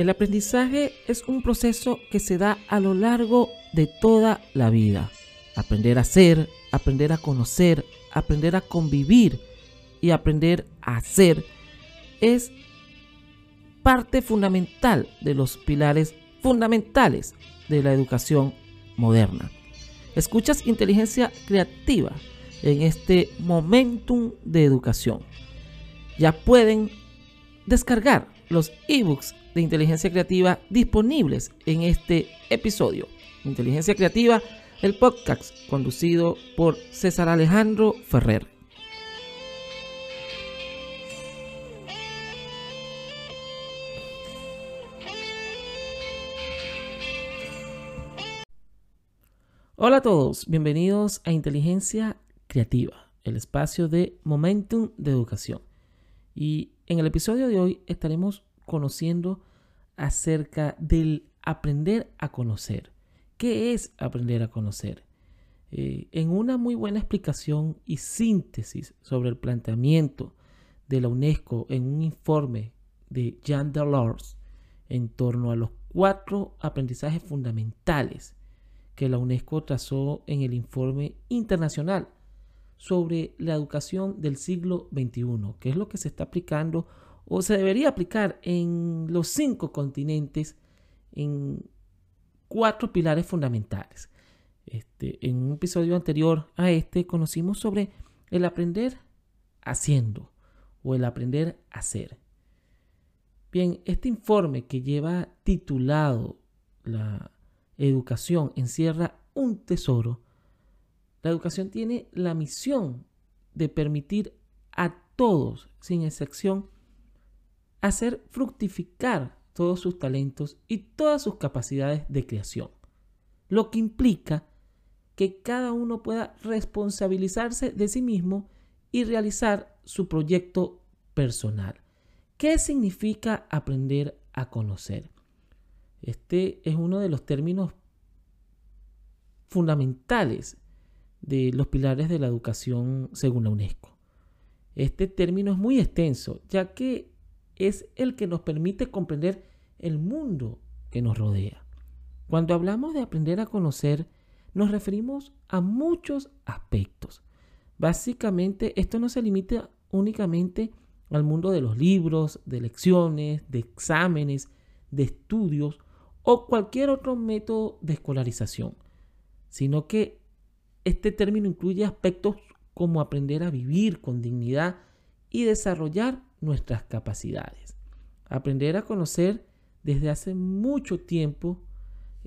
El aprendizaje es un proceso que se da a lo largo de toda la vida. Aprender a ser, aprender a conocer, aprender a convivir y aprender a hacer es parte fundamental de los pilares fundamentales de la educación moderna. Escuchas inteligencia creativa en este momentum de educación. Ya pueden descargar los ebooks de inteligencia creativa disponibles en este episodio. Inteligencia creativa, el podcast conducido por César Alejandro Ferrer. Hola a todos, bienvenidos a Inteligencia Creativa, el espacio de Momentum de Educación. Y en el episodio de hoy estaremos conociendo acerca del aprender a conocer. ¿Qué es aprender a conocer? Eh, en una muy buena explicación y síntesis sobre el planteamiento de la UNESCO en un informe de Jean Delors en torno a los cuatro aprendizajes fundamentales que la UNESCO trazó en el informe internacional sobre la educación del siglo XXI, que es lo que se está aplicando o se debería aplicar en los cinco continentes en cuatro pilares fundamentales. Este, en un episodio anterior a este conocimos sobre el aprender haciendo o el aprender a hacer. Bien, este informe que lleva titulado La educación encierra un tesoro. La educación tiene la misión de permitir a todos, sin excepción, hacer fructificar todos sus talentos y todas sus capacidades de creación, lo que implica que cada uno pueda responsabilizarse de sí mismo y realizar su proyecto personal. ¿Qué significa aprender a conocer? Este es uno de los términos fundamentales de los pilares de la educación según la UNESCO. Este término es muy extenso, ya que es el que nos permite comprender el mundo que nos rodea. Cuando hablamos de aprender a conocer, nos referimos a muchos aspectos. Básicamente, esto no se limita únicamente al mundo de los libros, de lecciones, de exámenes, de estudios o cualquier otro método de escolarización, sino que este término incluye aspectos como aprender a vivir con dignidad y desarrollar nuestras capacidades. Aprender a conocer desde hace mucho tiempo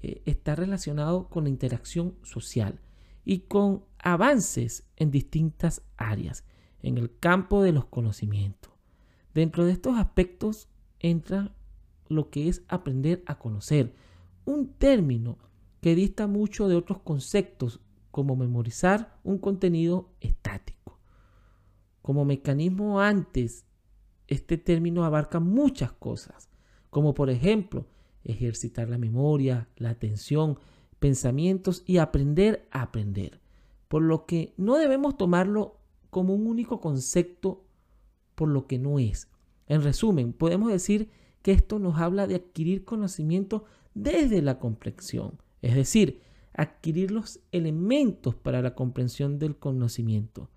eh, está relacionado con la interacción social y con avances en distintas áreas en el campo de los conocimientos. Dentro de estos aspectos entra lo que es aprender a conocer, un término que dista mucho de otros conceptos como memorizar un contenido estático. Como mecanismo antes este término abarca muchas cosas, como por ejemplo ejercitar la memoria, la atención, pensamientos y aprender a aprender. Por lo que no debemos tomarlo como un único concepto por lo que no es. En resumen, podemos decir que esto nos habla de adquirir conocimiento desde la comprensión, es decir, adquirir los elementos para la comprensión del conocimiento,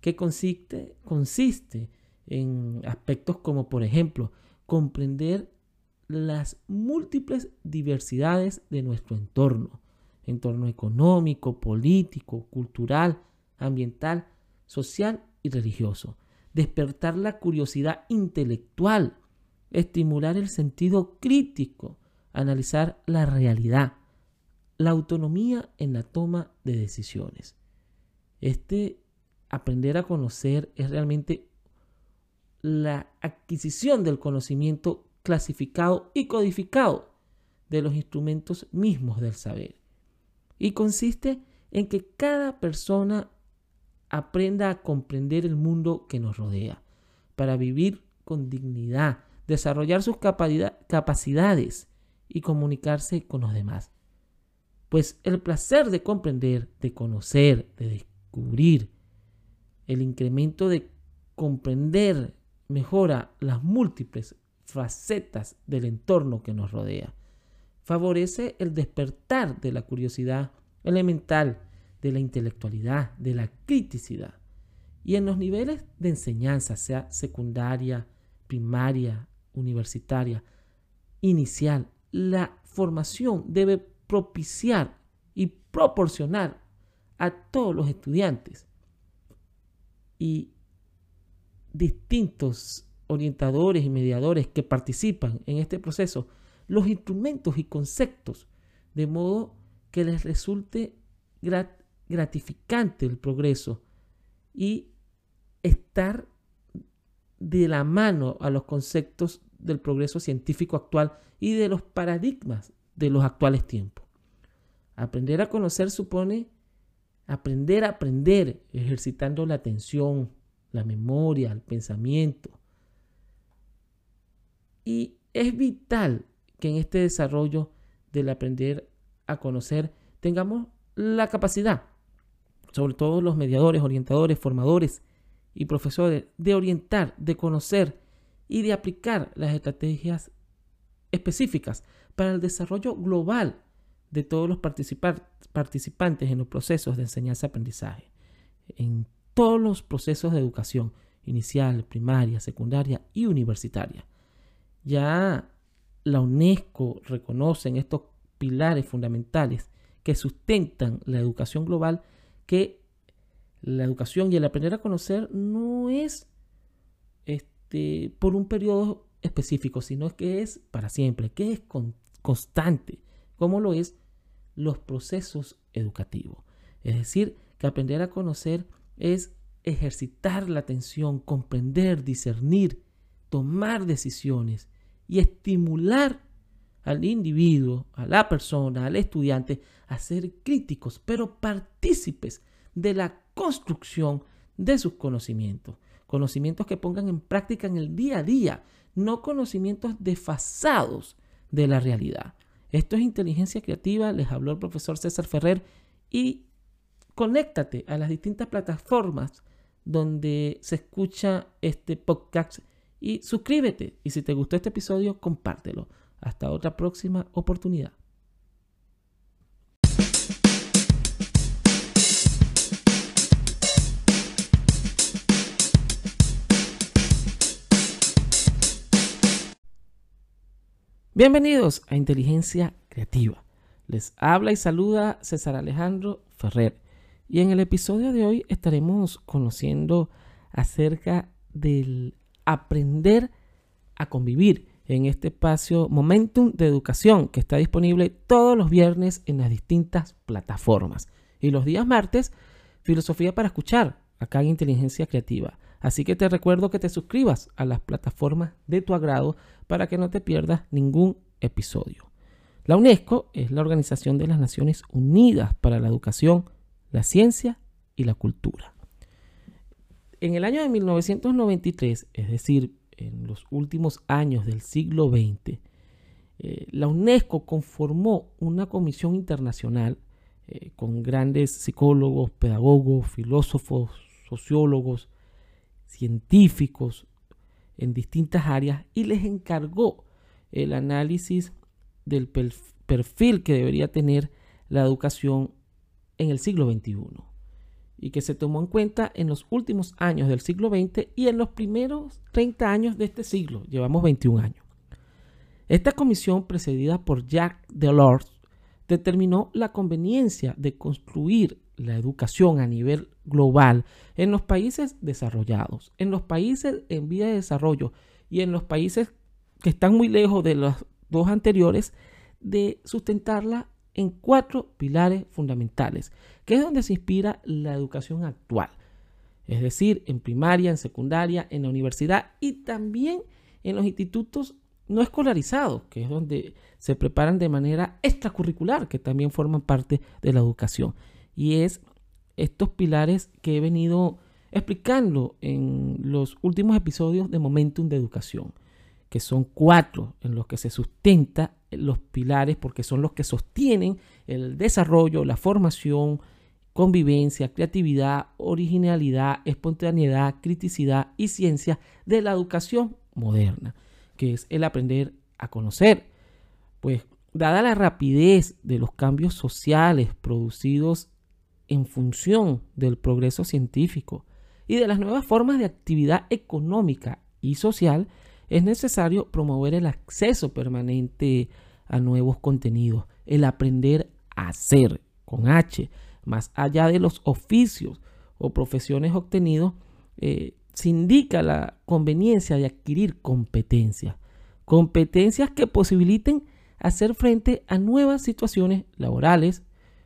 que consiste, consiste en aspectos como, por ejemplo, comprender las múltiples diversidades de nuestro entorno, entorno económico, político, cultural, ambiental, social y religioso. Despertar la curiosidad intelectual, estimular el sentido crítico, analizar la realidad, la autonomía en la toma de decisiones. Este aprender a conocer es realmente la adquisición del conocimiento clasificado y codificado de los instrumentos mismos del saber. Y consiste en que cada persona aprenda a comprender el mundo que nos rodea, para vivir con dignidad, desarrollar sus capacidades y comunicarse con los demás. Pues el placer de comprender, de conocer, de descubrir, el incremento de comprender mejora las múltiples facetas del entorno que nos rodea. Favorece el despertar de la curiosidad elemental, de la intelectualidad, de la criticidad. Y en los niveles de enseñanza, sea secundaria, primaria, universitaria, inicial, la formación debe propiciar y proporcionar a todos los estudiantes y distintos orientadores y mediadores que participan en este proceso los instrumentos y conceptos de modo que les resulte gratificante el progreso y estar de la mano a los conceptos del progreso científico actual y de los paradigmas de los actuales tiempos. Aprender a conocer supone aprender a aprender, ejercitando la atención, la memoria, el pensamiento. Y es vital que en este desarrollo del aprender a conocer tengamos la capacidad, sobre todo los mediadores, orientadores, formadores y profesores, de orientar, de conocer y de aplicar las estrategias específicas para el desarrollo global de todos los participantes en los procesos de enseñanza-aprendizaje, en todos los procesos de educación inicial, primaria, secundaria y universitaria. Ya la UNESCO reconoce en estos pilares fundamentales que sustentan la educación global que la educación y el aprender a conocer no es este, por un periodo específico, sino que es para siempre, que es constante, como lo es los procesos educativos. Es decir, que aprender a conocer es ejercitar la atención, comprender, discernir, tomar decisiones y estimular al individuo, a la persona, al estudiante a ser críticos, pero partícipes de la construcción de sus conocimientos. Conocimientos que pongan en práctica en el día a día, no conocimientos desfasados de la realidad. Esto es inteligencia creativa, les habló el profesor César Ferrer y conéctate a las distintas plataformas donde se escucha este podcast y suscríbete. Y si te gustó este episodio, compártelo. Hasta otra próxima oportunidad. Bienvenidos a Inteligencia Creativa. Les habla y saluda César Alejandro Ferrer. Y en el episodio de hoy estaremos conociendo acerca del aprender a convivir en este espacio Momentum de Educación que está disponible todos los viernes en las distintas plataformas. Y los días martes, Filosofía para Escuchar, acá en Inteligencia Creativa. Así que te recuerdo que te suscribas a las plataformas de tu agrado para que no te pierdas ningún episodio. La UNESCO es la Organización de las Naciones Unidas para la Educación, la Ciencia y la Cultura. En el año de 1993, es decir, en los últimos años del siglo XX, eh, la UNESCO conformó una comisión internacional eh, con grandes psicólogos, pedagogos, filósofos, sociólogos, científicos en distintas áreas y les encargó el análisis del perfil que debería tener la educación en el siglo XXI y que se tomó en cuenta en los últimos años del siglo XX y en los primeros 30 años de este siglo. Llevamos 21 años. Esta comisión, precedida por Jacques Delors, determinó la conveniencia de construir la educación a nivel global en los países desarrollados, en los países en vía de desarrollo y en los países que están muy lejos de los dos anteriores, de sustentarla en cuatro pilares fundamentales, que es donde se inspira la educación actual. Es decir, en primaria, en secundaria, en la universidad y también en los institutos no escolarizados, que es donde se preparan de manera extracurricular, que también forman parte de la educación y es estos pilares que he venido explicando en los últimos episodios de Momentum de Educación, que son cuatro en los que se sustenta los pilares porque son los que sostienen el desarrollo, la formación, convivencia, creatividad, originalidad, espontaneidad, criticidad y ciencia de la educación moderna. que es el aprender a conocer. Pues dada la rapidez de los cambios sociales producidos en función del progreso científico y de las nuevas formas de actividad económica y social, es necesario promover el acceso permanente a nuevos contenidos, el aprender a hacer con H, más allá de los oficios o profesiones obtenidos, eh, se indica la conveniencia de adquirir competencias, competencias que posibiliten hacer frente a nuevas situaciones laborales,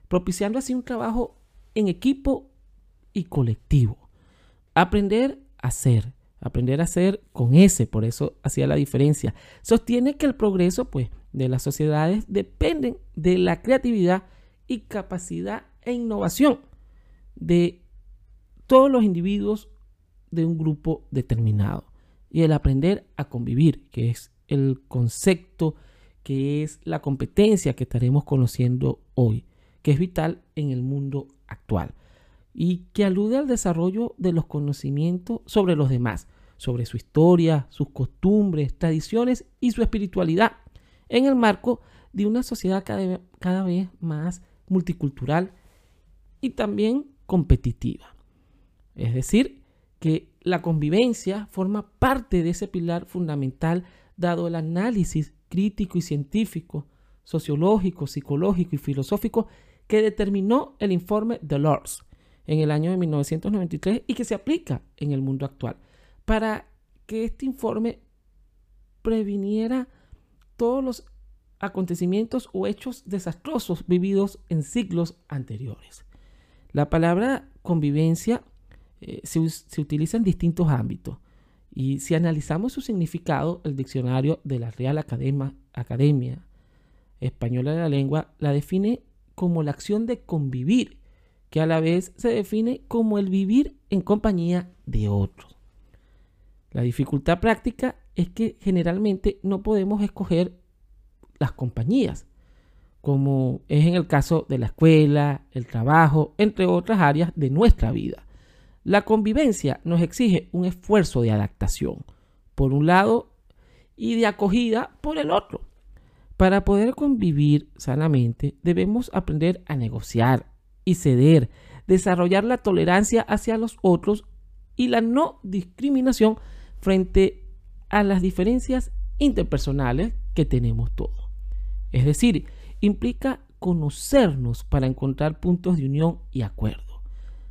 propiciando así un trabajo en equipo y colectivo. Aprender a hacer, aprender a hacer con ese, por eso hacía la diferencia. Sostiene que el progreso pues, de las sociedades dependen de la creatividad y capacidad e innovación de todos los individuos de un grupo determinado. Y el aprender a convivir, que es el concepto, que es la competencia que estaremos conociendo hoy, que es vital en el mundo actual y que alude al desarrollo de los conocimientos sobre los demás, sobre su historia, sus costumbres, tradiciones y su espiritualidad, en el marco de una sociedad cada, cada vez más multicultural y también competitiva. Es decir, que la convivencia forma parte de ese pilar fundamental dado el análisis crítico y científico, sociológico, psicológico y filosófico que determinó el informe Delors en el año de 1993 y que se aplica en el mundo actual para que este informe previniera todos los acontecimientos o hechos desastrosos vividos en siglos anteriores. La palabra convivencia eh, se, utiliza en distintos ámbitos. Y si analizamos su significado, el diccionario de la Real Academia Española de la Lengua la define como la acción de convivir, que a la vez se define como el vivir en compañía de otros. La dificultad práctica es que generalmente no podemos escoger las compañías, como es en el caso de la escuela, el trabajo, entre otras áreas de nuestra vida. La convivencia nos exige un esfuerzo de adaptación, por un lado, y de acogida por el otro. Para poder convivir sanamente debemos aprender a negociar y ceder, desarrollar la tolerancia hacia los otros y la no discriminación frente a las diferencias interpersonales que tenemos todos. Es decir, implica conocernos para encontrar puntos de unión y acuerdo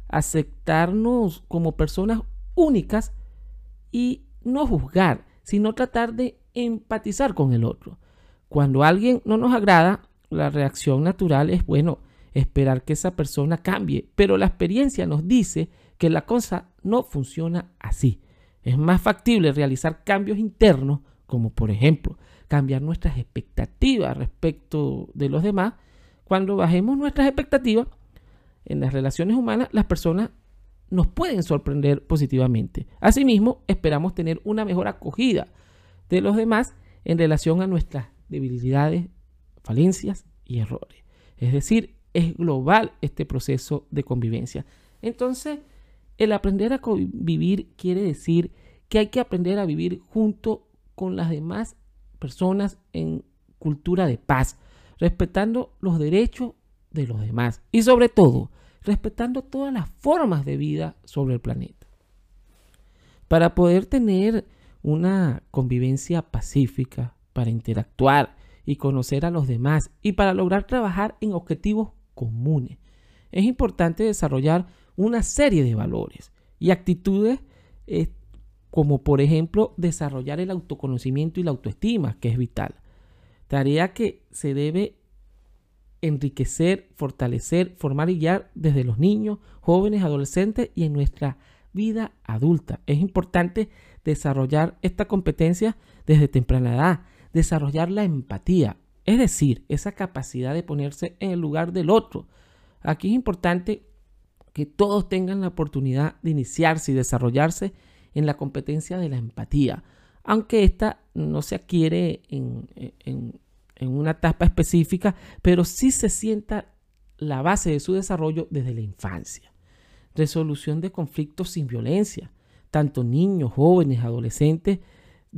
aceptarnos como personas únicas y no juzgar, sino tratar de empatizar con el otro. Cuando alguien no nos agrada, la reacción natural es, bueno, esperar que esa persona cambie, pero la experiencia nos dice que la cosa no funciona así. Es más factible realizar cambios internos, como por ejemplo cambiar nuestras expectativas respecto de los demás. Cuando bajemos nuestras expectativas, en las relaciones humanas, las personas nos pueden sorprender positivamente. Asimismo, esperamos tener una mejor acogida de los demás en relación a nuestras debilidades, falencias y errores. Es decir, es global este proceso de convivencia. Entonces, el aprender a convivir quiere decir que hay que aprender a vivir junto con las demás personas en cultura de paz, respetando los derechos de los demás y sobre todo respetando todas las formas de vida sobre el planeta. Para poder tener una convivencia pacífica, para interactuar y conocer a los demás y para lograr trabajar en objetivos comunes, es importante desarrollar una serie de valores y actitudes eh, como por ejemplo desarrollar el autoconocimiento y la autoestima, que es vital. Tarea que se debe enriquecer, fortalecer, formar y guiar desde los niños, jóvenes, adolescentes y en nuestra vida adulta. Es importante desarrollar esta competencia desde temprana edad, desarrollar la empatía, es decir, esa capacidad de ponerse en el lugar del otro. Aquí es importante que todos tengan la oportunidad de iniciarse y desarrollarse en la competencia de la empatía, aunque esta no se adquiere en, en, una etapa específica, pero sí se sienta la base de su desarrollo desde la infancia. Resolución de conflictos sin violencia. Tanto niños, jóvenes, adolescentes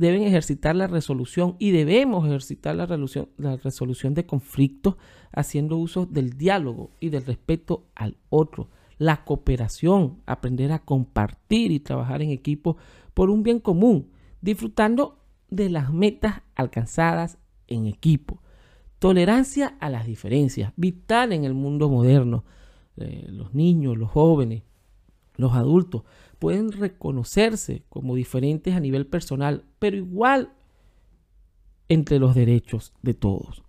deben ejercitar la resolución y debemos ejercitar la resolución, la resolución de conflictos haciendo uso del diálogo y del respeto al otro, la cooperación, aprender a compartir y trabajar en equipo por un bien común, disfrutando de las metas alcanzadas en equipo. Tolerancia a las diferencias, vital en el mundo moderno. Eh, los niños, los jóvenes, los adultos pueden reconocerse como diferentes a nivel personal, pero igual entre los derechos de todos.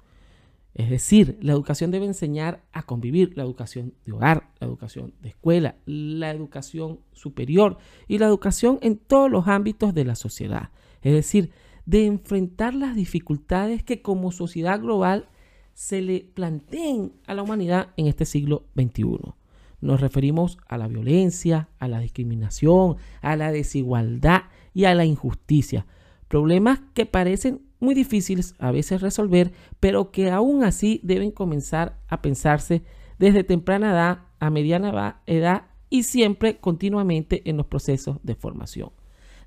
Es decir, la educación debe enseñar a convivir, la educación de hogar, la educación de escuela, la educación superior y la educación en todos los ámbitos de la sociedad. Es decir, de enfrentar las dificultades que como sociedad global se le planteen a la humanidad en este siglo XXI. Nos referimos a la violencia, a la discriminación, a la desigualdad y a la injusticia. Problemas que parecen muy difíciles a veces resolver, pero que aún así deben comenzar a pensarse desde temprana edad a mediana edad y siempre continuamente en los procesos de formación.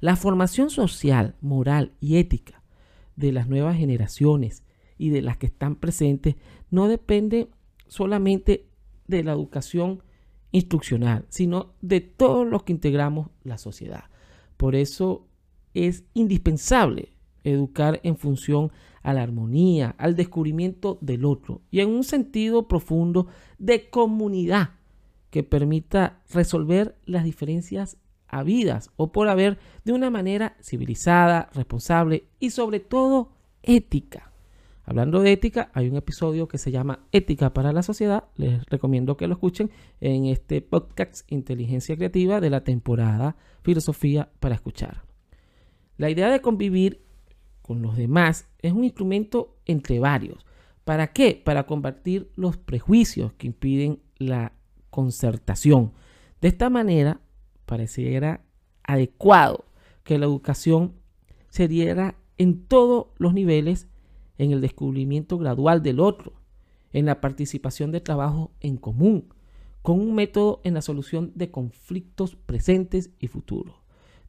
La formación social, moral y ética de las nuevas generaciones y de las que están presentes no depende solamente de la educación instruccional, sino de todos los que integramos la sociedad. Por eso es indispensable educar en función a la armonía, al descubrimiento del otro y en un sentido profundo de comunidad que permita resolver las diferencias habidas o por haber de una manera civilizada, responsable y sobre todo ética. Hablando de ética, hay un episodio que se llama Ética para la Sociedad. Les recomiendo que lo escuchen en este podcast Inteligencia Creativa de la temporada Filosofía para Escuchar. La idea de convivir con los demás es un instrumento entre varios. ¿Para qué? Para combatir los prejuicios que impiden la concertación. De esta manera, pareciera adecuado que la educación se diera en todos los niveles en el descubrimiento gradual del otro, en la participación de trabajo en común, con un método en la solución de conflictos presentes y futuros.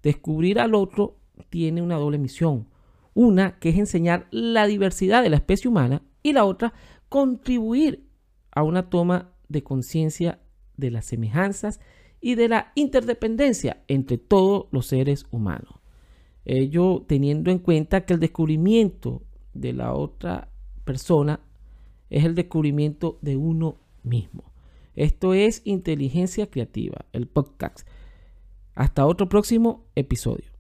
Descubrir al otro tiene una doble misión. Una que es enseñar la diversidad de la especie humana y la otra contribuir a una toma de conciencia de las semejanzas y de la interdependencia entre todos los seres humanos. Ello teniendo en cuenta que el descubrimiento de la otra persona es el descubrimiento de uno mismo. Esto es inteligencia creativa, el podcast. Hasta otro próximo episodio.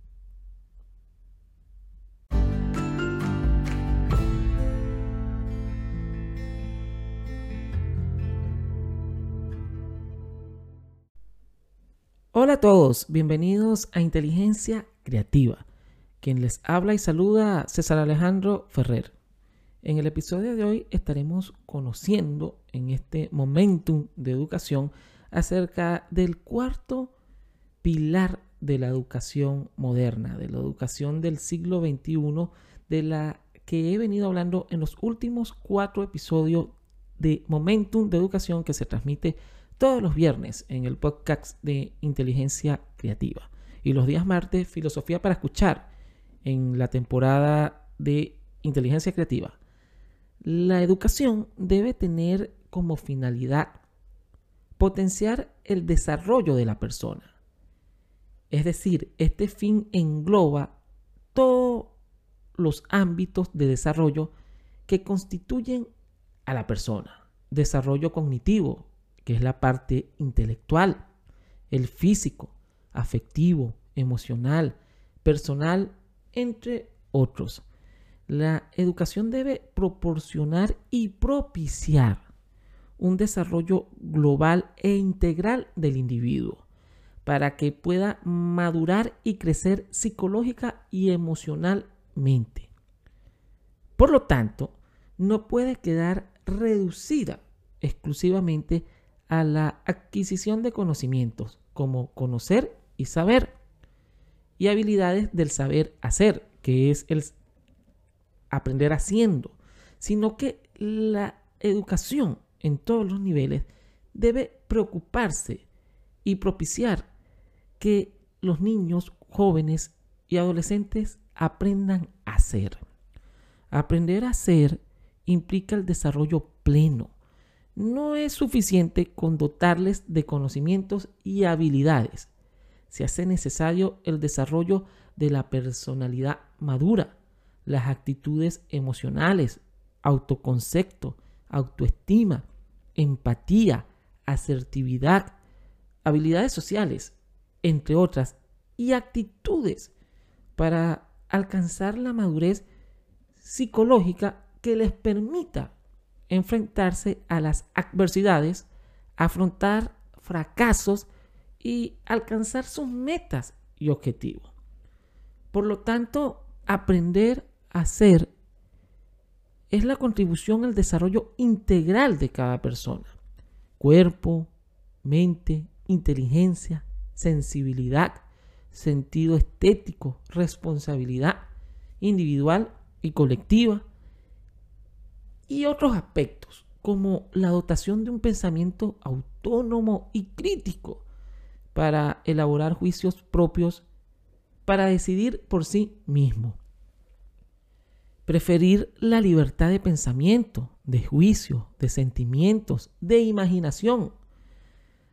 Hola a todos, bienvenidos a Inteligencia Creativa. Quien les habla y saluda César Alejandro Ferrer. En el episodio de hoy estaremos conociendo en este momentum de educación acerca del cuarto pilar de la educación moderna, de la educación del siglo XXI, de la que he venido hablando en los últimos cuatro episodios de Momentum de Educación que se transmite todos los viernes en el podcast de Inteligencia Creativa. Y los días martes, Filosofía para Escuchar en la temporada de inteligencia creativa. La educación debe tener como finalidad potenciar el desarrollo de la persona. Es decir, este fin engloba todos los ámbitos de desarrollo que constituyen a la persona. Desarrollo cognitivo, que es la parte intelectual, el físico, afectivo, emocional, personal entre otros. La educación debe proporcionar y propiciar un desarrollo global e integral del individuo para que pueda madurar y crecer psicológica y emocionalmente. Por lo tanto, no puede quedar reducida exclusivamente a la adquisición de conocimientos como conocer y saber, y habilidades del saber hacer, que es el aprender haciendo, sino que la educación en todos los niveles debe preocuparse y propiciar que los niños, jóvenes y adolescentes aprendan a ser. Aprender a ser implica el desarrollo pleno. No es suficiente con dotarles de conocimientos y habilidades. Se hace necesario el desarrollo de la personalidad madura, las actitudes emocionales, autoconcepto, autoestima, empatía, asertividad, habilidades sociales, entre otras, y actitudes para alcanzar la madurez psicológica que les permita enfrentarse a las adversidades, afrontar fracasos y alcanzar sus metas y objetivos. Por lo tanto, aprender a ser es la contribución al desarrollo integral de cada persona. Cuerpo, mente, inteligencia, sensibilidad, sentido estético, responsabilidad individual y colectiva y otros aspectos como la dotación de un pensamiento autónomo y crítico para elaborar juicios propios, para decidir por sí mismo. Preferir la libertad de pensamiento, de juicio, de sentimientos, de imaginación.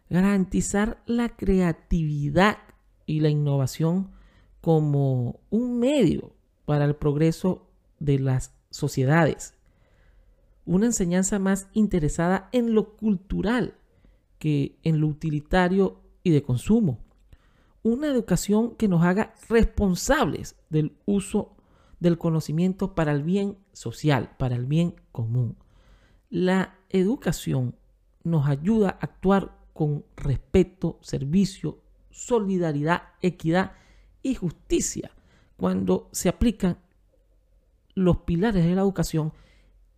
Garantizar la creatividad y la innovación como un medio para el progreso de las sociedades. Una enseñanza más interesada en lo cultural que en lo utilitario y de consumo. Una educación que nos haga responsables del uso del conocimiento para el bien social, para el bien común. La educación nos ayuda a actuar con respeto, servicio, solidaridad, equidad y justicia cuando se aplican los pilares de la educación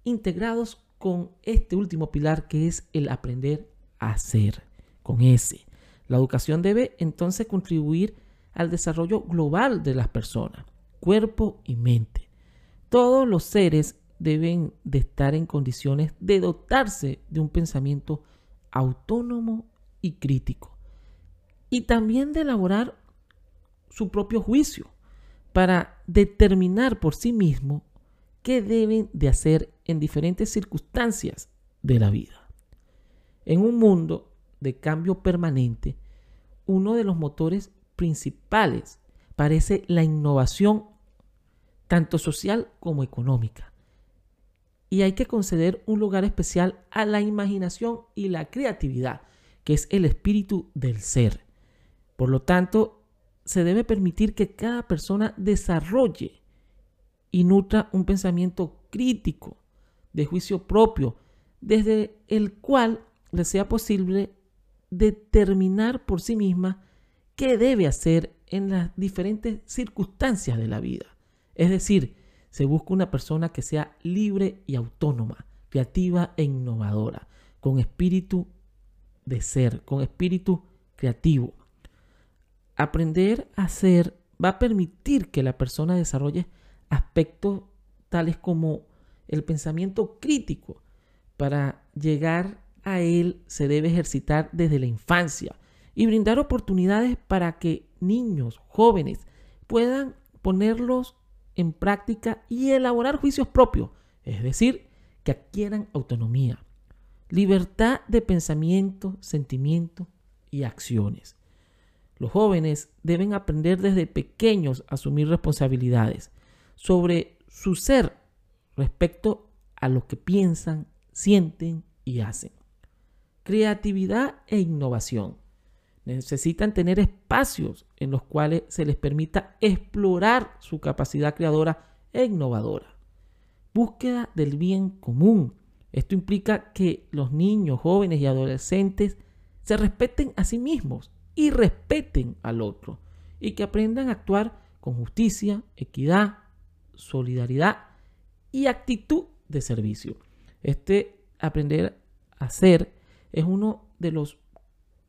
integrados con este último pilar que es el aprender a hacer, con ese. La educación debe entonces contribuir al desarrollo global de las personas cuerpo y mente. Todos los seres deben de estar en condiciones de dotarse de un pensamiento autónomo y crítico. Y también de elaborar su propio juicio para determinar por sí mismo qué deben de hacer en diferentes circunstancias de la vida. En un mundo de cambio permanente, uno de los motores principales parece la innovación tanto social como económica. Y hay que conceder un lugar especial a la imaginación y la creatividad, que es el espíritu del ser. Por lo tanto, se debe permitir que cada persona desarrolle y nutra un pensamiento crítico, de juicio propio, desde el cual le sea posible determinar por sí misma qué debe hacer en las diferentes circunstancias de la vida. Es decir, se busca una persona que sea libre y autónoma, creativa e innovadora, con espíritu de ser, con espíritu creativo. Aprender a ser va a permitir que la persona desarrolle aspectos tales como el pensamiento crítico. Para llegar a él se debe ejercitar desde la infancia y brindar oportunidades para que niños, jóvenes, puedan ponerlos en práctica y elaborar juicios propios, es decir, que adquieran autonomía, libertad de pensamiento, sentimiento y acciones. Los jóvenes deben aprender desde pequeños a asumir responsabilidades sobre su ser respecto a lo que piensan, sienten y hacen. Creatividad e innovación. Necesitan tener espacios en los cuales se les permita explorar su capacidad creadora e innovadora. Búsqueda del bien común. Esto implica que los niños, jóvenes y adolescentes se respeten a sí mismos y respeten al otro y que aprendan a actuar con justicia, equidad, solidaridad y actitud de servicio. Este aprender a ser es uno de los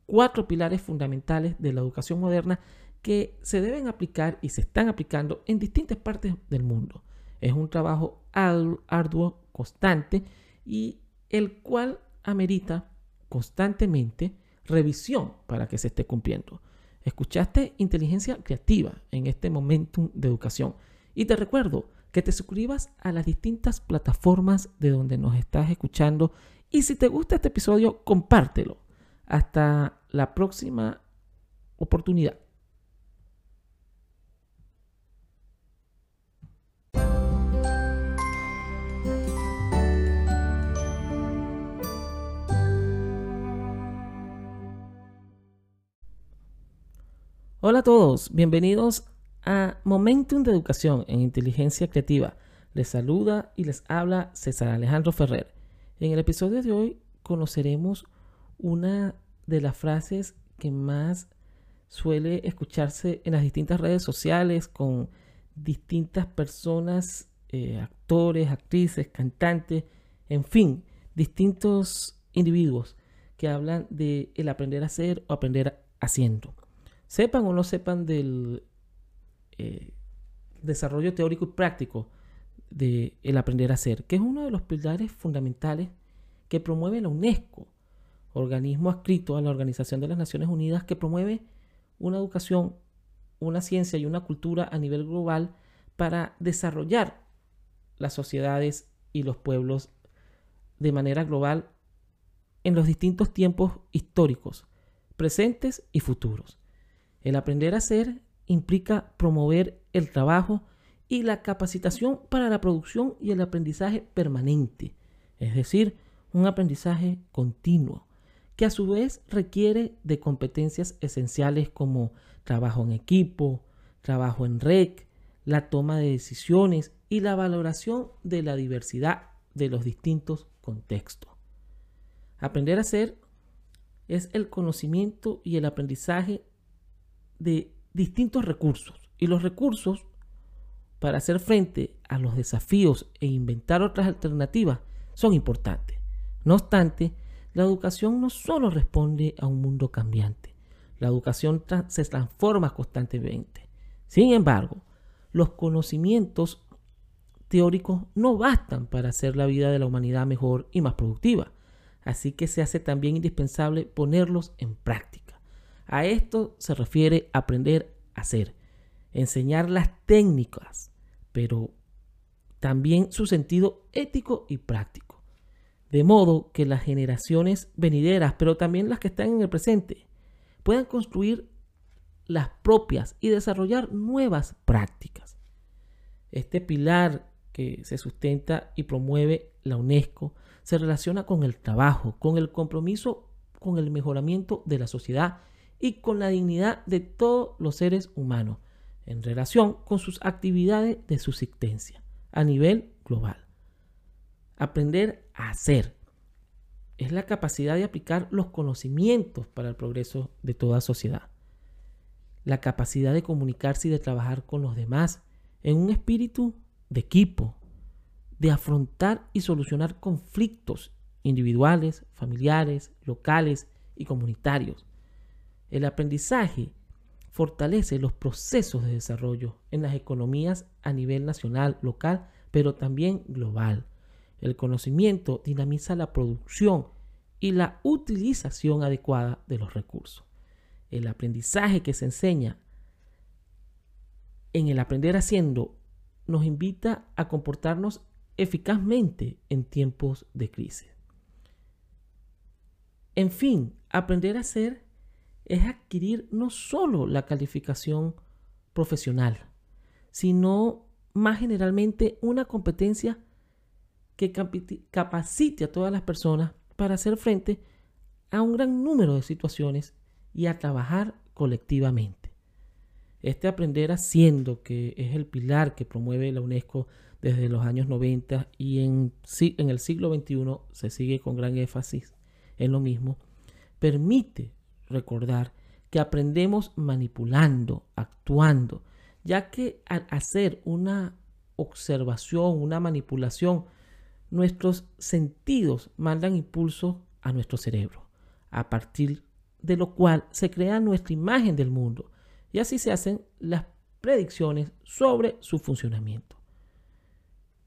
cuatro pilares fundamentales de la educación moderna que se deben aplicar y se están aplicando en distintas partes del mundo. Es un trabajo arduo, constante y el cual amerita constantemente revisión para que se esté cumpliendo. Escuchaste inteligencia creativa en este momento de educación Y te recuerdo que te suscribas a las distintas plataformas de donde nos estás escuchando. Y si te gusta este episodio, compártelo. Hasta la próxima oportunidad. Hola a todos, bienvenidos a Momentum de Educación en Inteligencia Creativa. Les saluda y les habla César Alejandro Ferrer. En el episodio de hoy conoceremos una de las frases que más suele escucharse en las distintas redes sociales con distintas personas, eh, actores, actrices, cantantes, en fin, distintos individuos que hablan de el aprender a hacer o aprender haciendo. Sepan o no sepan del eh, desarrollo teórico y práctico del el aprender a hacer, que es uno de los pilares fundamentales que promueve la UNESCO, organismo adscrito a la Organización de las Naciones Unidas que promueve una educación, una ciencia y una cultura a nivel global para desarrollar las sociedades y los pueblos de manera global en los distintos tiempos históricos, presentes y futuros. El aprender a hacer implica promover el trabajo y la capacitación para la producción y el aprendizaje permanente, es decir, un aprendizaje continuo, que a su vez requiere de competencias esenciales como trabajo en equipo, trabajo en red, la toma de decisiones y la valoración de la diversidad de los distintos contextos. Aprender a hacer es el conocimiento y el aprendizaje de distintos recursos. Y los recursos para hacer frente a los desafíos e inventar otras alternativas son importantes. No obstante, la educación no solo responde a un mundo cambiante, la educación se transforma constantemente. Sin embargo, los conocimientos teóricos no bastan para hacer la vida de la humanidad mejor y más productiva, así que se hace también indispensable ponerlos en práctica. A esto se refiere aprender a hacer, enseñar las técnicas, pero también su sentido ético y práctico. De modo que las generaciones venideras, pero también las que están en el presente, puedan construir las propias y desarrollar nuevas prácticas. Este pilar que se sustenta y promueve la UNESCO se relaciona con el trabajo, con el compromiso, con el mejoramiento de la sociedad y con la dignidad de todos los seres humanos en relación con sus actividades de subsistencia a nivel global. Aprender a hacer es la capacidad de aplicar los conocimientos para el progreso de toda sociedad. La capacidad de comunicarse y de trabajar con los demás en un espíritu de equipo, de afrontar y solucionar conflictos individuales, familiares, locales y comunitarios el aprendizaje fortalece los procesos de desarrollo en las economías a nivel nacional, local, pero también global. El conocimiento dinamiza la producción y la utilización adecuada de los recursos. El aprendizaje que se enseña en el aprender haciendo nos invita a comportarnos eficazmente en tiempos de crisis. En fin, aprender a ser es adquirir no solo la calificación profesional, sino más generalmente una competencia que capacite a todas las personas para hacer frente a un gran número de situaciones y a trabajar colectivamente. Este aprender haciendo, que es el pilar que promueve la UNESCO desde los años 90 y en, en el siglo XXI se sigue con gran énfasis en lo mismo, permite recordar que aprendemos manipulando, actuando, ya que al hacer una observación, una manipulación, nuestros sentidos mandan impulso a nuestro cerebro, a partir de lo cual se crea nuestra imagen del mundo y así se hacen las predicciones sobre su funcionamiento.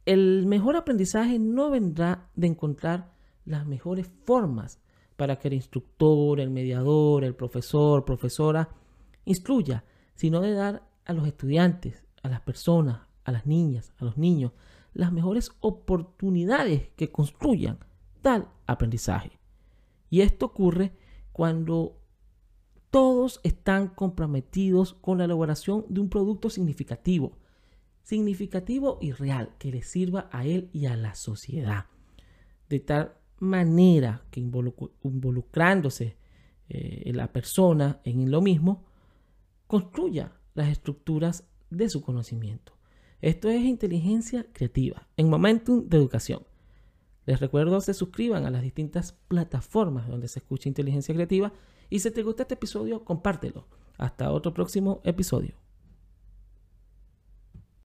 El mejor aprendizaje no vendrá de encontrar las mejores formas para que el instructor, el mediador, el profesor, profesora instruya, sino de dar a los estudiantes, a las personas, a las niñas, a los niños, las mejores oportunidades que construyan tal aprendizaje. Y esto ocurre cuando todos están comprometidos con la elaboración de un producto significativo, significativo y real, que le sirva a él y a la sociedad. De tal manera que involucrándose eh, la persona en lo mismo, construya las estructuras de su conocimiento. Esto es inteligencia creativa en Momentum de Educación. Les recuerdo se suscriban a las distintas plataformas donde se escucha inteligencia creativa y si te gusta este episodio, compártelo. Hasta otro próximo episodio.